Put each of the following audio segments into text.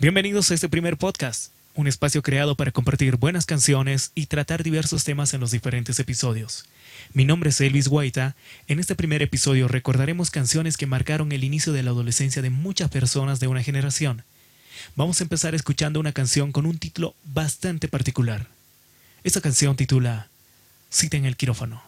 Bienvenidos a este primer podcast, un espacio creado para compartir buenas canciones y tratar diversos temas en los diferentes episodios. Mi nombre es Elvis Guaita. En este primer episodio recordaremos canciones que marcaron el inicio de la adolescencia de muchas personas de una generación. Vamos a empezar escuchando una canción con un título bastante particular. Esta canción titula Cita en el quirófano.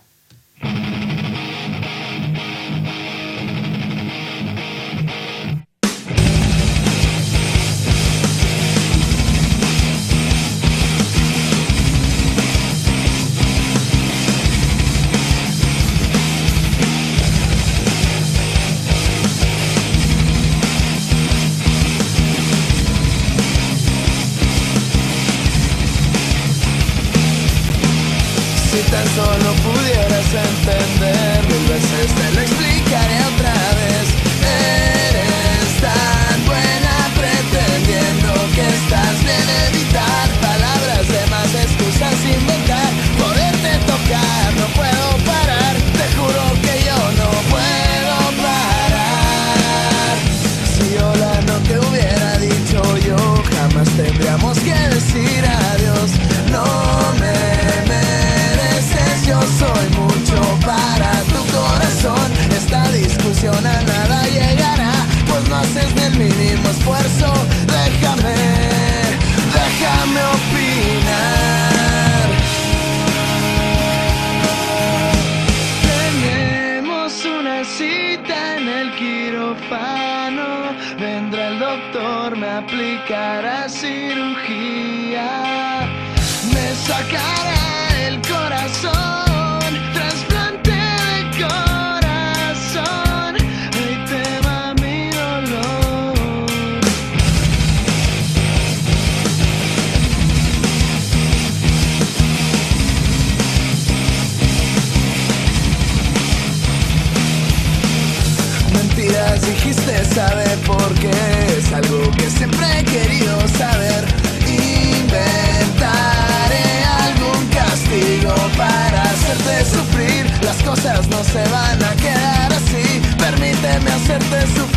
aplicará cirugía. Me saca no se van a quedar así. Permíteme hacerte sufrir.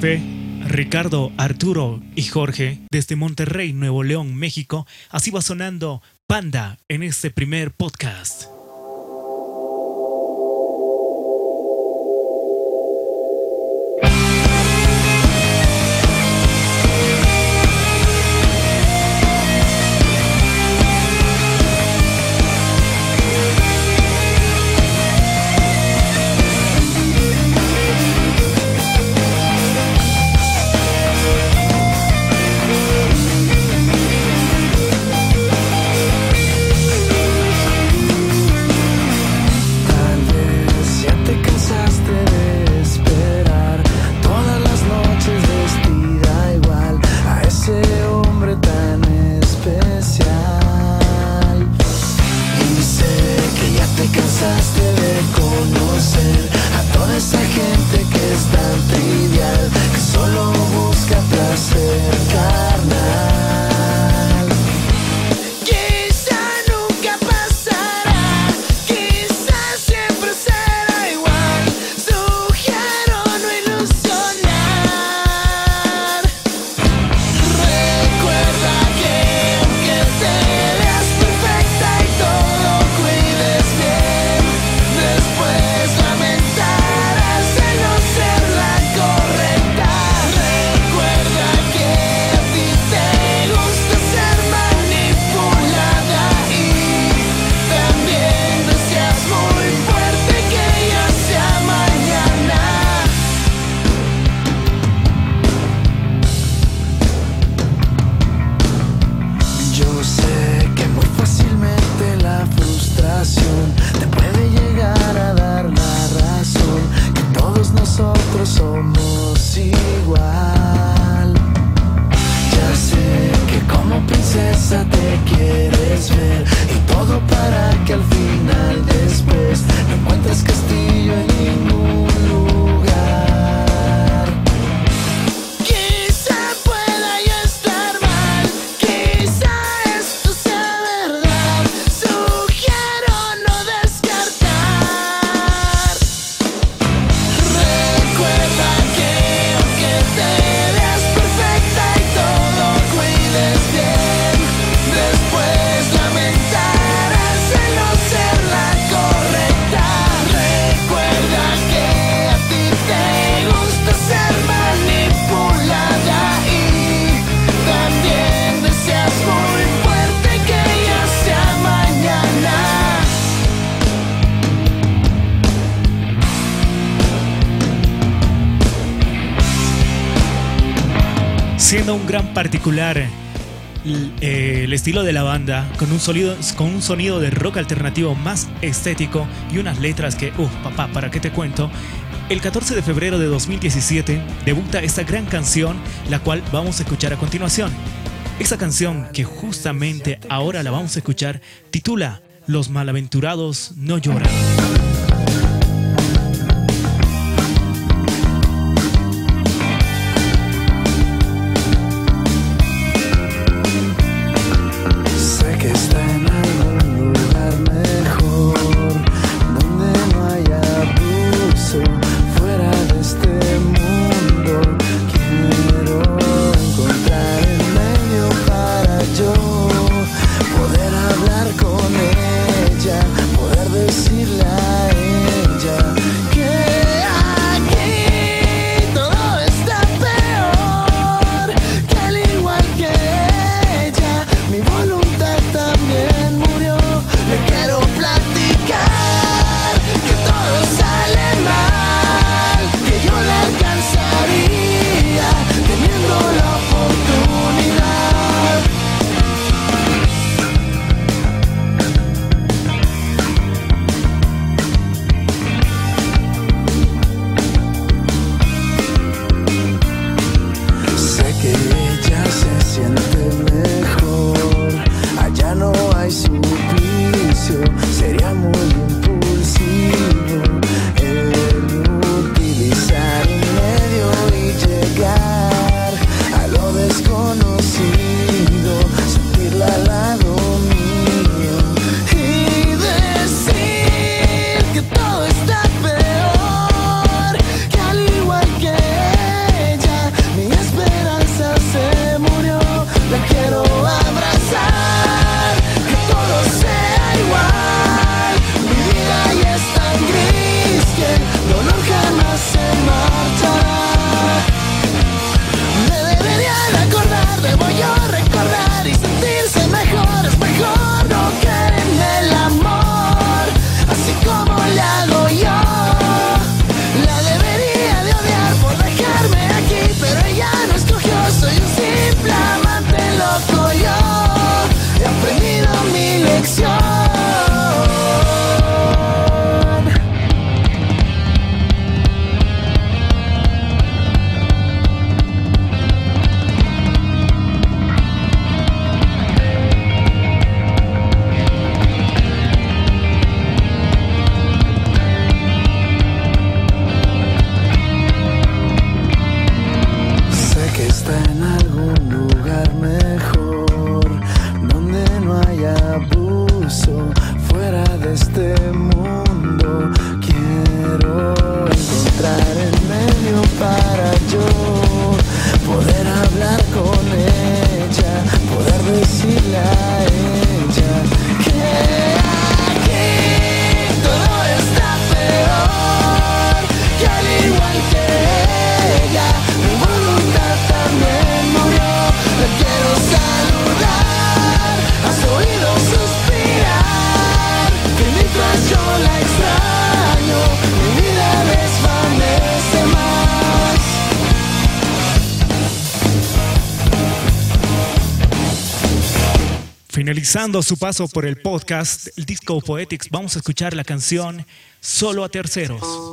Ricardo, Arturo y Jorge desde Monterrey, Nuevo León, México. Así va sonando Panda en este primer podcast. particular eh, el estilo de la banda, con un, sonido, de rock alternativo más estético y unas letras que, uff, uh, papá, ¿para qué te cuento? El 14 de febrero de 2017 debuta esta gran canción, la cual vamos a escuchar a continuación. Esta canción, que justamente ahora la vamos a escuchar, titula Los malaventurados no lloran. finalizando su paso por el podcast, el Disco Poetics, vamos a escuchar la canción Solo a Terceros.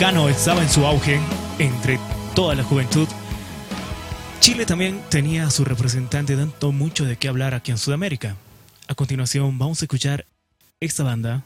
estaba en su auge entre toda la juventud, Chile también tenía a su representante dando mucho de qué hablar aquí en Sudamérica. A continuación vamos a escuchar esta banda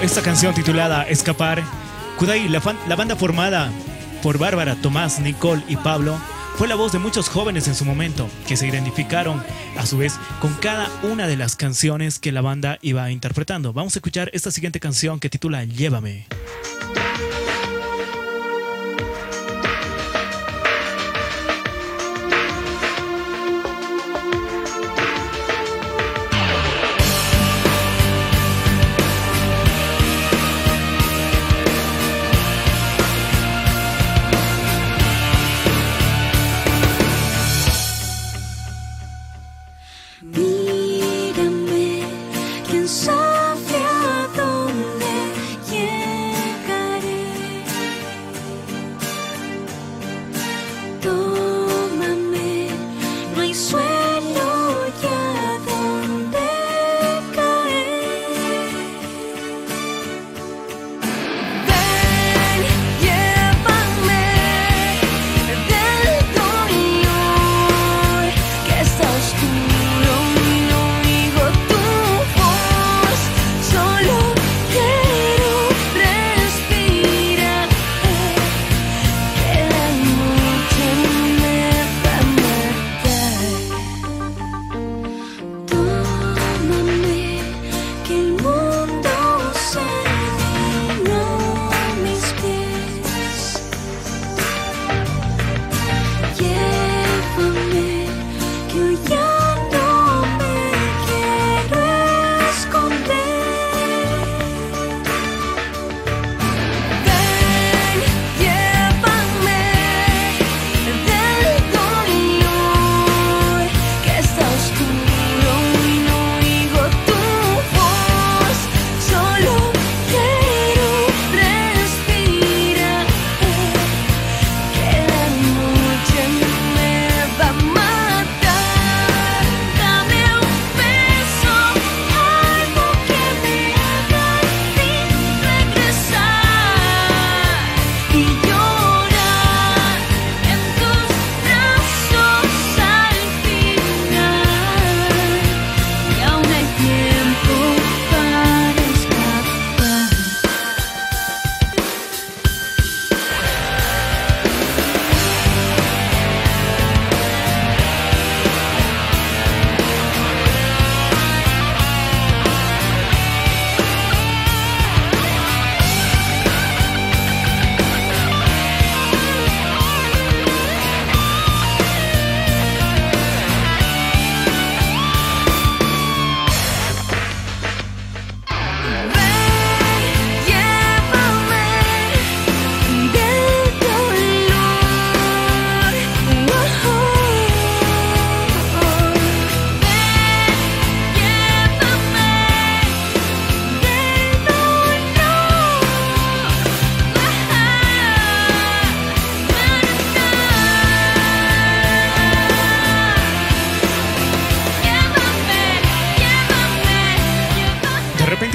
esta canción titulada Escapar. Kudai, la, la banda formada por Bárbara, Tomás, Nicole y Pablo, fue la voz de muchos jóvenes en su momento, que se identificaron a su vez con cada una de las canciones que la banda iba interpretando. Vamos a escuchar esta siguiente canción que titula Llévame.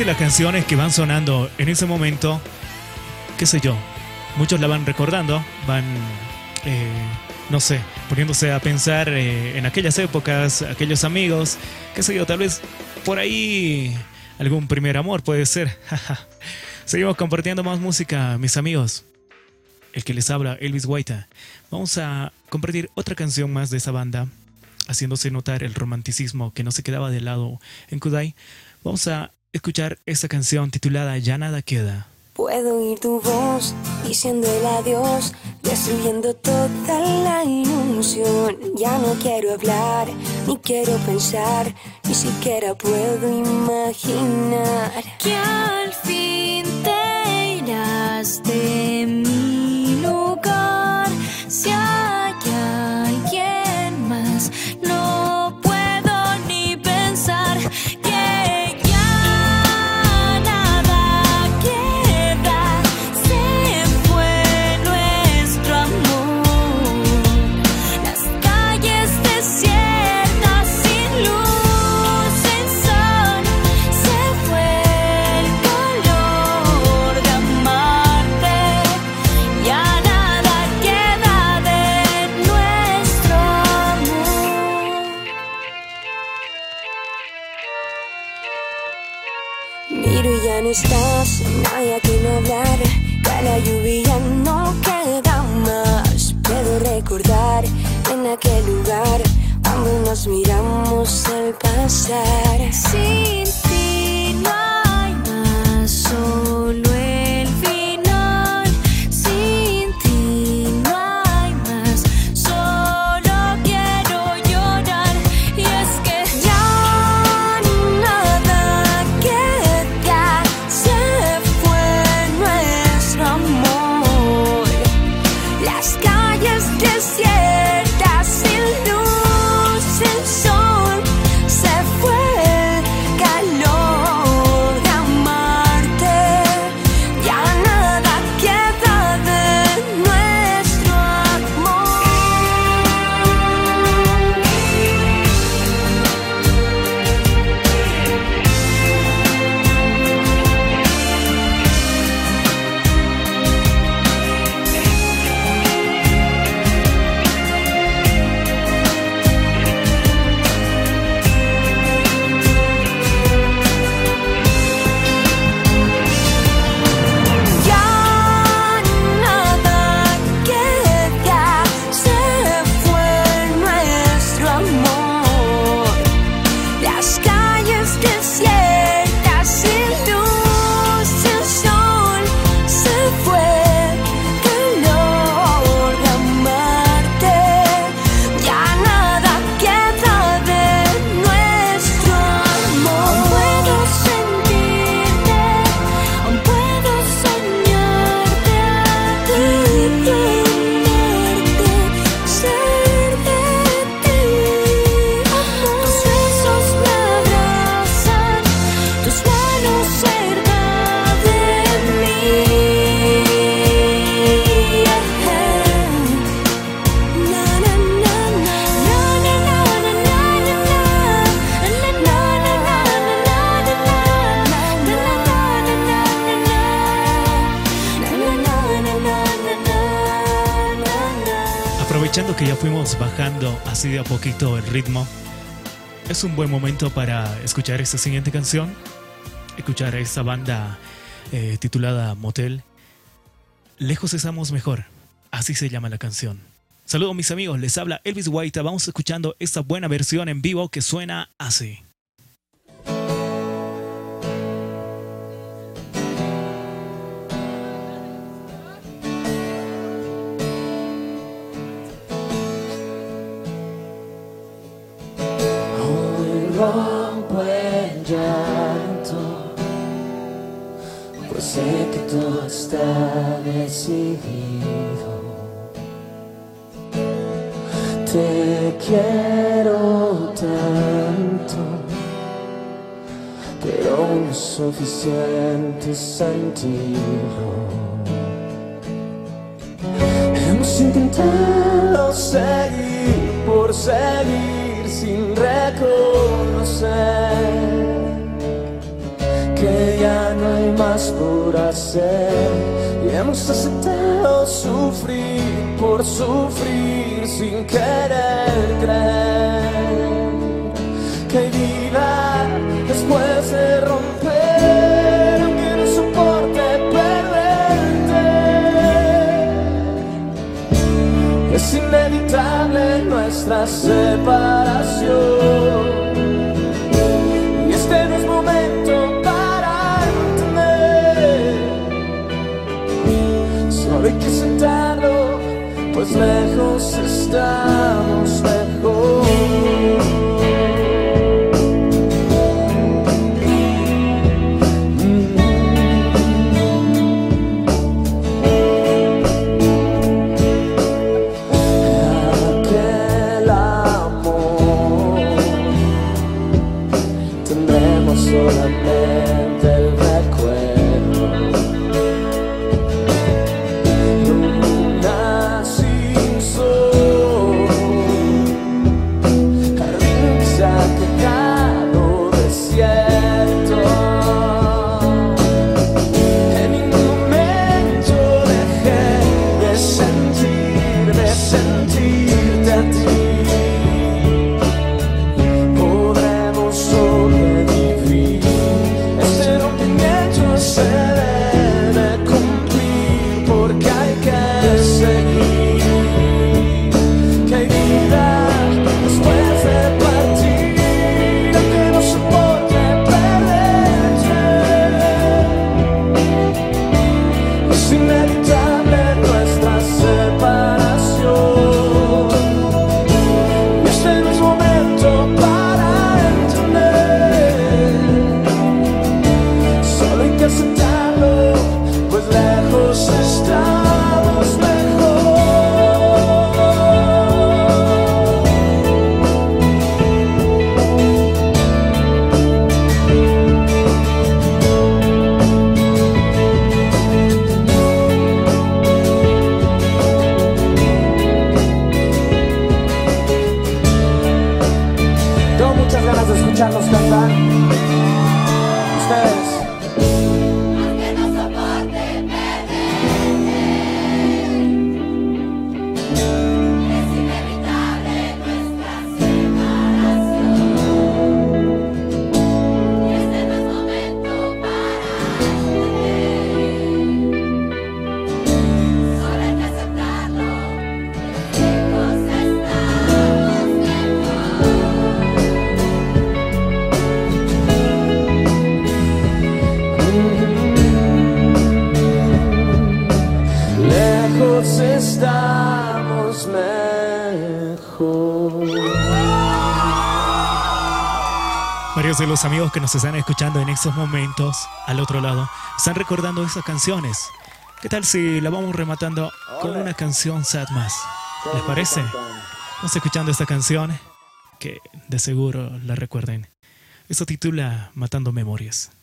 Las canciones que van sonando en ese momento, qué sé yo, muchos la van recordando, van, eh, no sé, poniéndose a pensar eh, en aquellas épocas, aquellos amigos, qué sé yo, tal vez por ahí algún primer amor puede ser. Seguimos compartiendo más música, mis amigos. El que les habla, Elvis Guaita. Vamos a compartir otra canción más de esa banda, haciéndose notar el romanticismo que no se quedaba de lado en Kudai. Vamos a escuchar esta canción titulada Ya nada queda. Puedo oír tu voz diciendo el adiós, destruyendo toda la ilusión. Ya no quiero hablar, ni quiero pensar, ni siquiera puedo imaginar que al fin te irás de mi lugar. Si al pasar. Sin Las bajando así de a poquito el ritmo, es un buen momento para escuchar esta siguiente canción, escuchar a esta banda eh, titulada Motel. Lejos estamos mejor, así se llama la canción. Saludos mis amigos, les habla Elvis White, vamos escuchando esta buena versión en vivo que suena así. Rompo el llanto, pues sé que todo está decidido. Te quiero tanto, pero no es suficiente sentirlo. Hemos intentado seguir por seguir sin que más por hacer. Y hemos aceptado sufrir por sufrir sin querer creer que hay vida después de romper aunque no soporte perderte. Es inevitable nuestra separación lejos estamos De los amigos que nos están escuchando en estos momentos, al otro lado, están recordando esas canciones. ¿Qué tal si la vamos rematando con una canción sad más? ¿Les parece? Vamos escuchando esta canción que de seguro la recuerden. Esto titula Matando Memorias.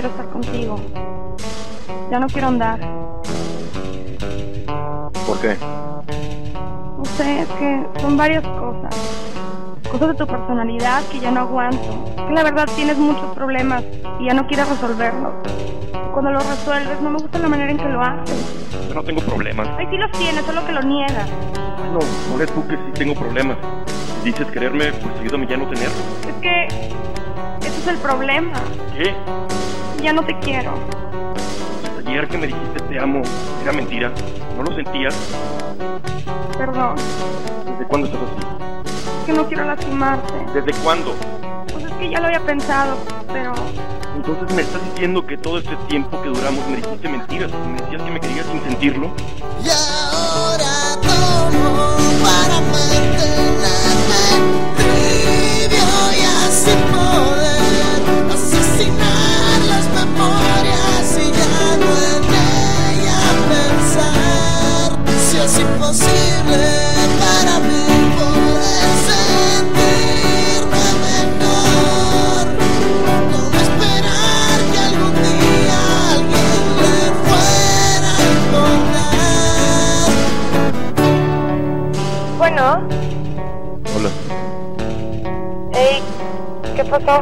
Quiero estar contigo. Ya no quiero andar. ¿por qué? No sé, es que son varias cosas. Cosas de tu personalidad que ya no aguanto. Que la verdad tienes muchos problemas y ya no quieres resolverlos. Cuando los resuelves, no me gusta la manera en que lo haces. Yo no tengo problemas. Ay, sí los tienes, solo que lo niegas. No, no eres tú que sí tengo problemas. Si dices quererme, pues ayúdame ya a no tenerlos. Es que ese es el problema. ¿Qué? Ya no te quiero. Ayer que me dijiste te amo, era mentira. ¿No lo sentías? Perdón. ¿Desde cuándo estás así? Es que no quiero lastimarte. ¿Desde cuándo? Pues es que ya lo había pensado, pero Entonces me estás diciendo que todo este tiempo que duramos me dijiste mentiras. Me decías que me querías sin sentirlo. Y ahora como es imposible para mí poder sentirme menor. No esperar que algún día alguien le fuera a encontrar. Bueno. Hola. Hey, ¿qué pasó?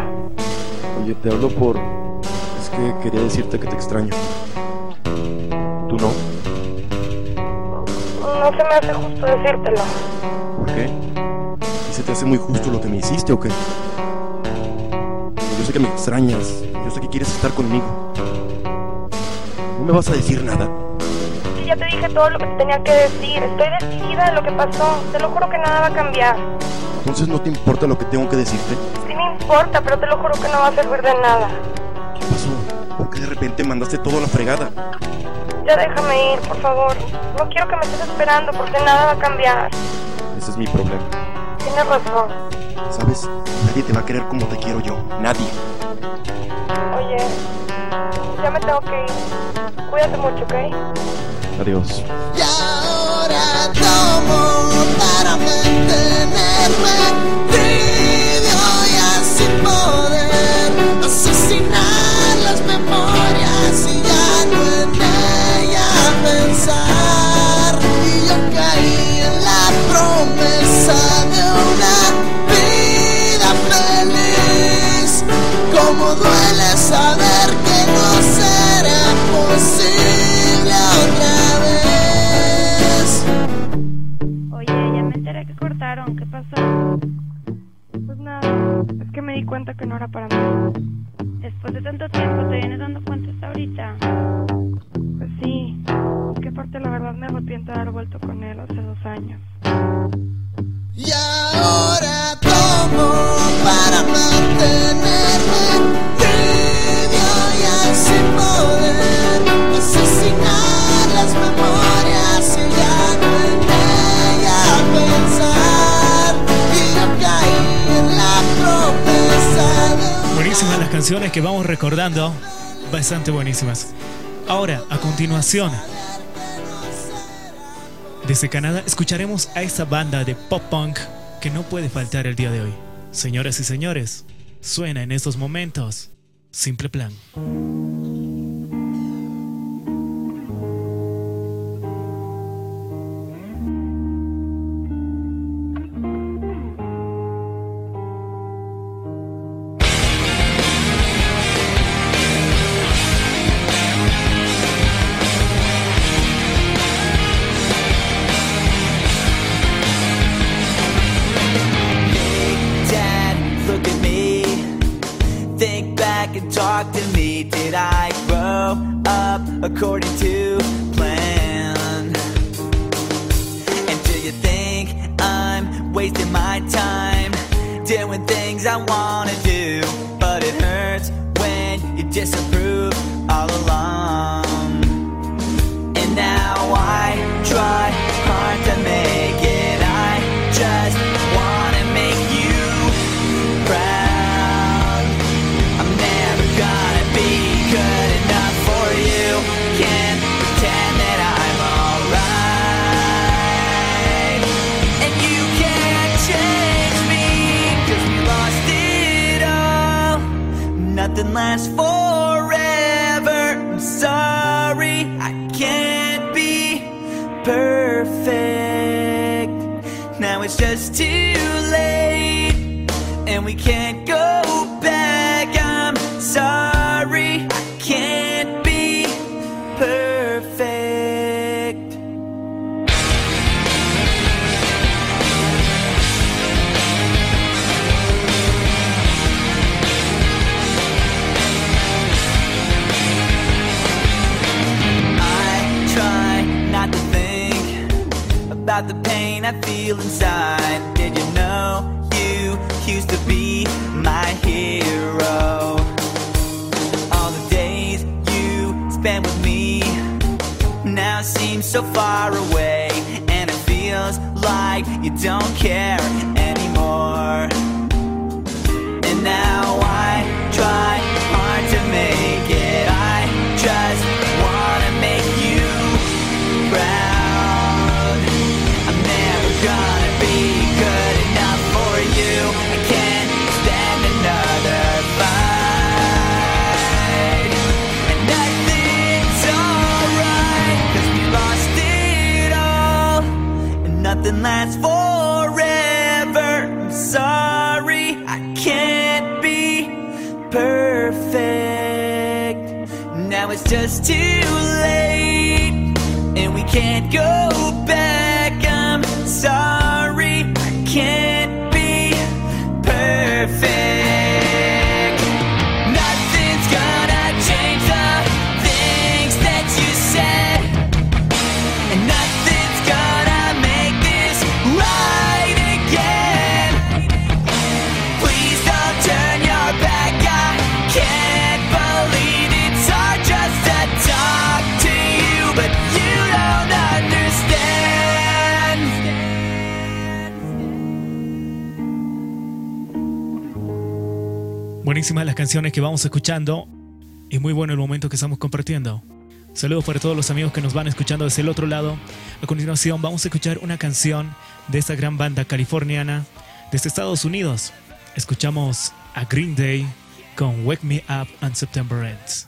Oye, te hablo por... Es que quería decirte que te extraño. No se me hace justo decírtelo. ¿Por qué? ¿Y se te hace muy justo lo que me hiciste o qué? Yo sé que me extrañas. Yo sé que quieres estar conmigo. ¿No me vas a decir nada? Sí, ya te dije todo lo que te tenía que decir. Estoy decidida en lo que pasó. Te lo juro que nada va a cambiar. Entonces no te importa lo que tengo que decirte. Sí me importa, pero te lo juro que no va a servir de nada. ¿Qué pasó? ¿Por qué de repente mandaste todo a la fregada? Ya déjame ir, por favor. No quiero que me estés esperando porque nada va a cambiar. Ese es mi problema. Tienes razón. ¿Sabes? Nadie te va a querer como te quiero yo. Nadie. Oye, ya me tengo que ir. Cuídate mucho, ¿ok? Adiós. Y ahora tomo para mantenerme cuenta que no era para mí. Después de tanto tiempo, ¿te vienes dando cuenta hasta ahorita? Pues sí, es que aparte la verdad me arrepiento de haber vuelto con él hace dos años. Y ahora tomo para mantenerme tibio y así poder asesinar las memorias y ya no Buenísimas las canciones que vamos recordando. Bastante buenísimas. Ahora, a continuación, desde Canadá escucharemos a esta banda de pop punk que no puede faltar el día de hoy. Señoras y señores, suena en estos momentos Simple Plan. Buenísimas las canciones que vamos escuchando y muy bueno el momento que estamos compartiendo. Saludos para todos los amigos que nos van escuchando desde el otro lado. A continuación vamos a escuchar una canción de esta gran banda californiana desde Estados Unidos. Escuchamos a Green Day con Wake Me Up on September Ends.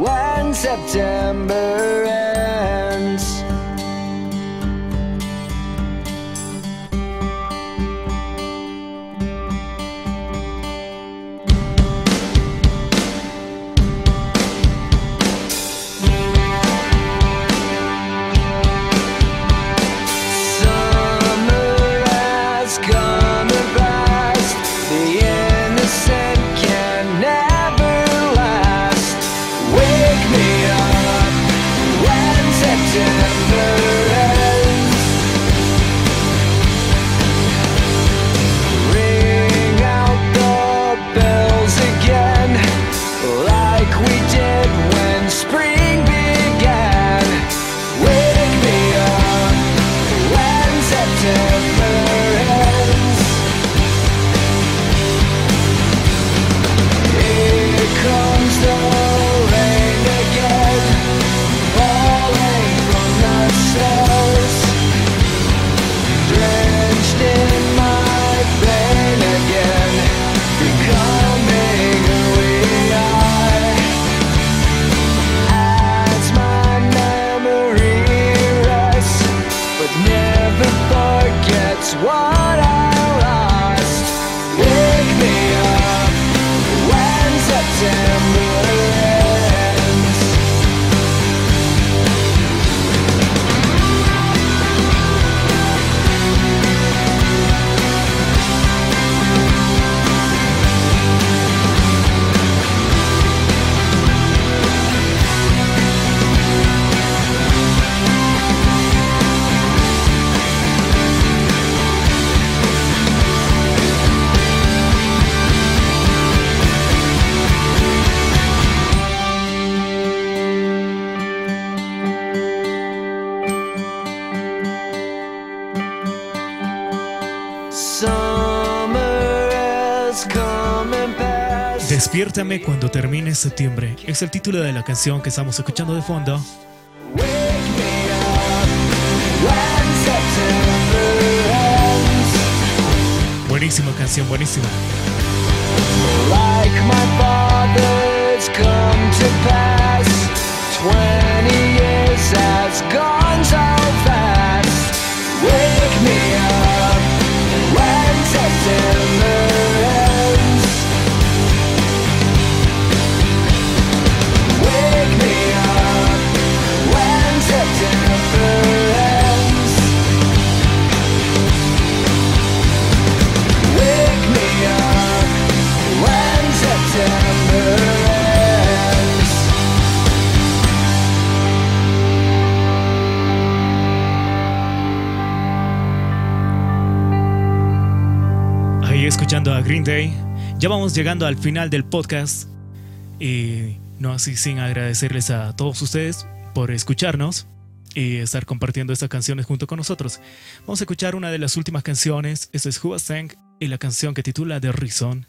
when September Despiértame cuando termine septiembre. Es el título de la canción que estamos escuchando de fondo. Buenísima canción, buenísima. Like my come to pass. a Green Day. Ya vamos llegando al final del podcast. Y no así sin agradecerles a todos ustedes por escucharnos y estar compartiendo estas canciones junto con nosotros. Vamos a escuchar una de las últimas canciones. Esto es Hua Sang y la canción que titula The Reason.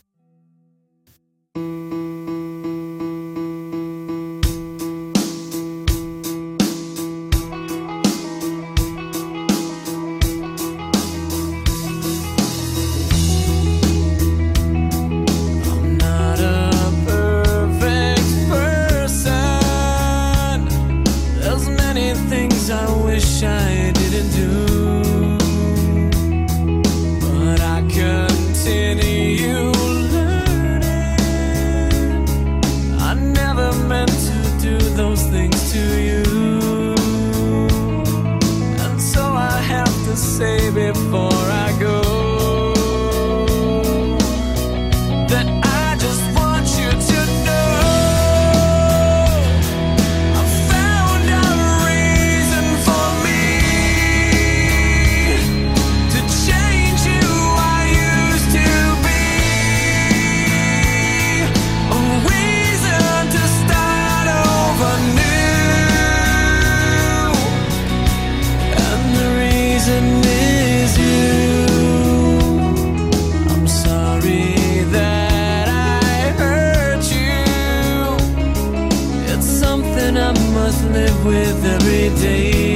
with every day.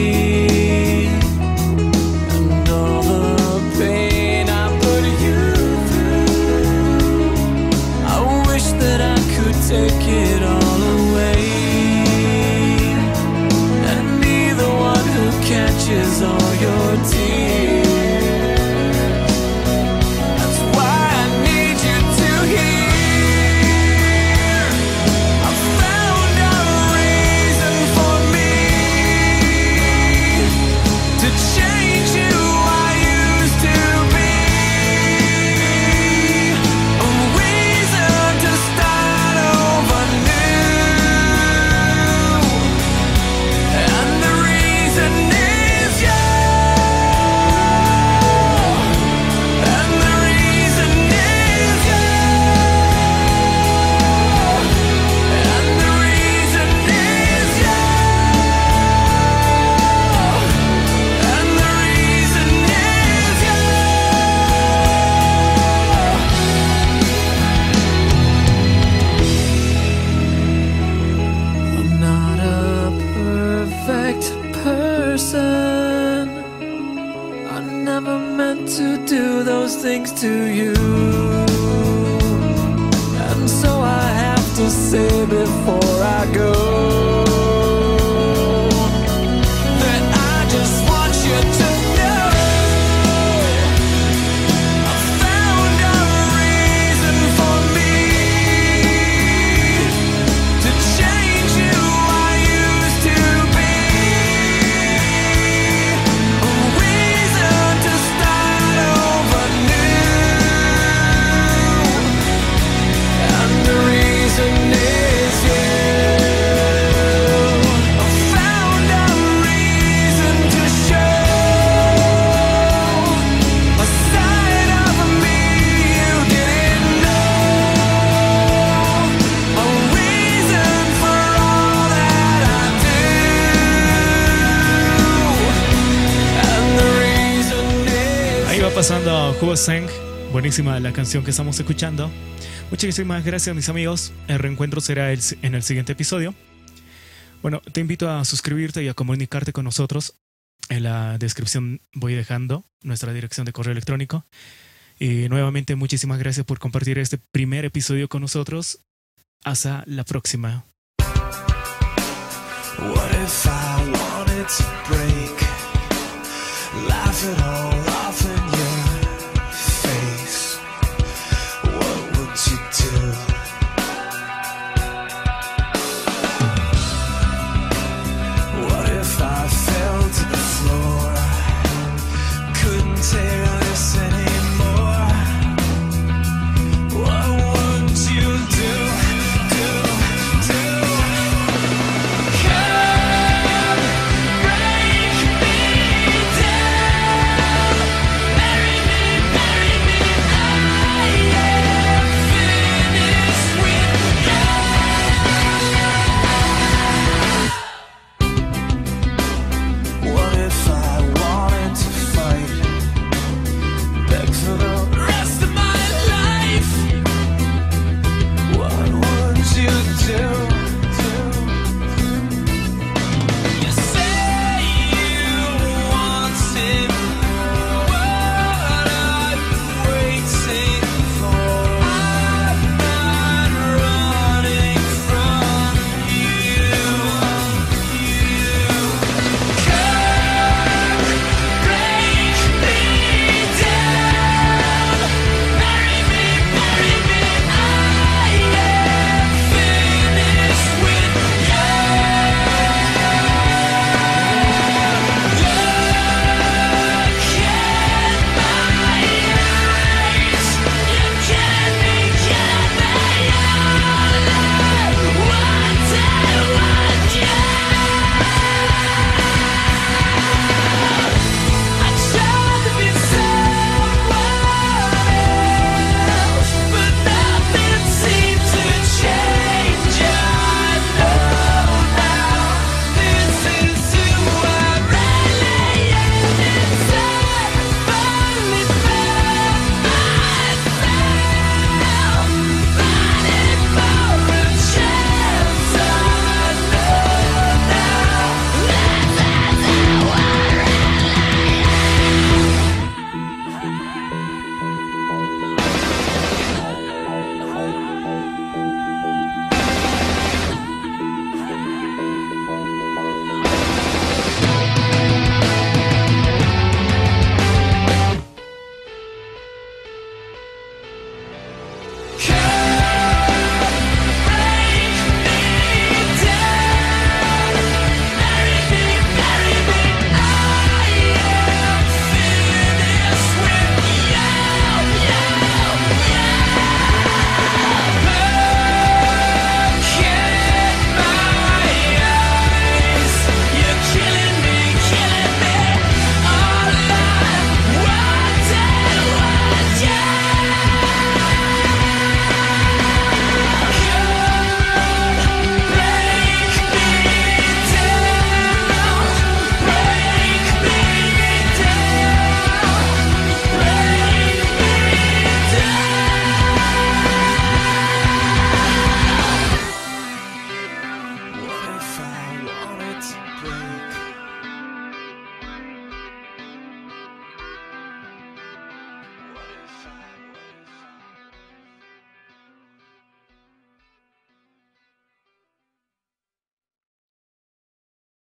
la canción que estamos escuchando. Muchísimas gracias mis amigos. El reencuentro será en el siguiente episodio. Bueno, te invito a suscribirte y a comunicarte con nosotros. En la descripción voy dejando nuestra dirección de correo electrónico. Y nuevamente muchísimas gracias por compartir este primer episodio con nosotros. Hasta la próxima.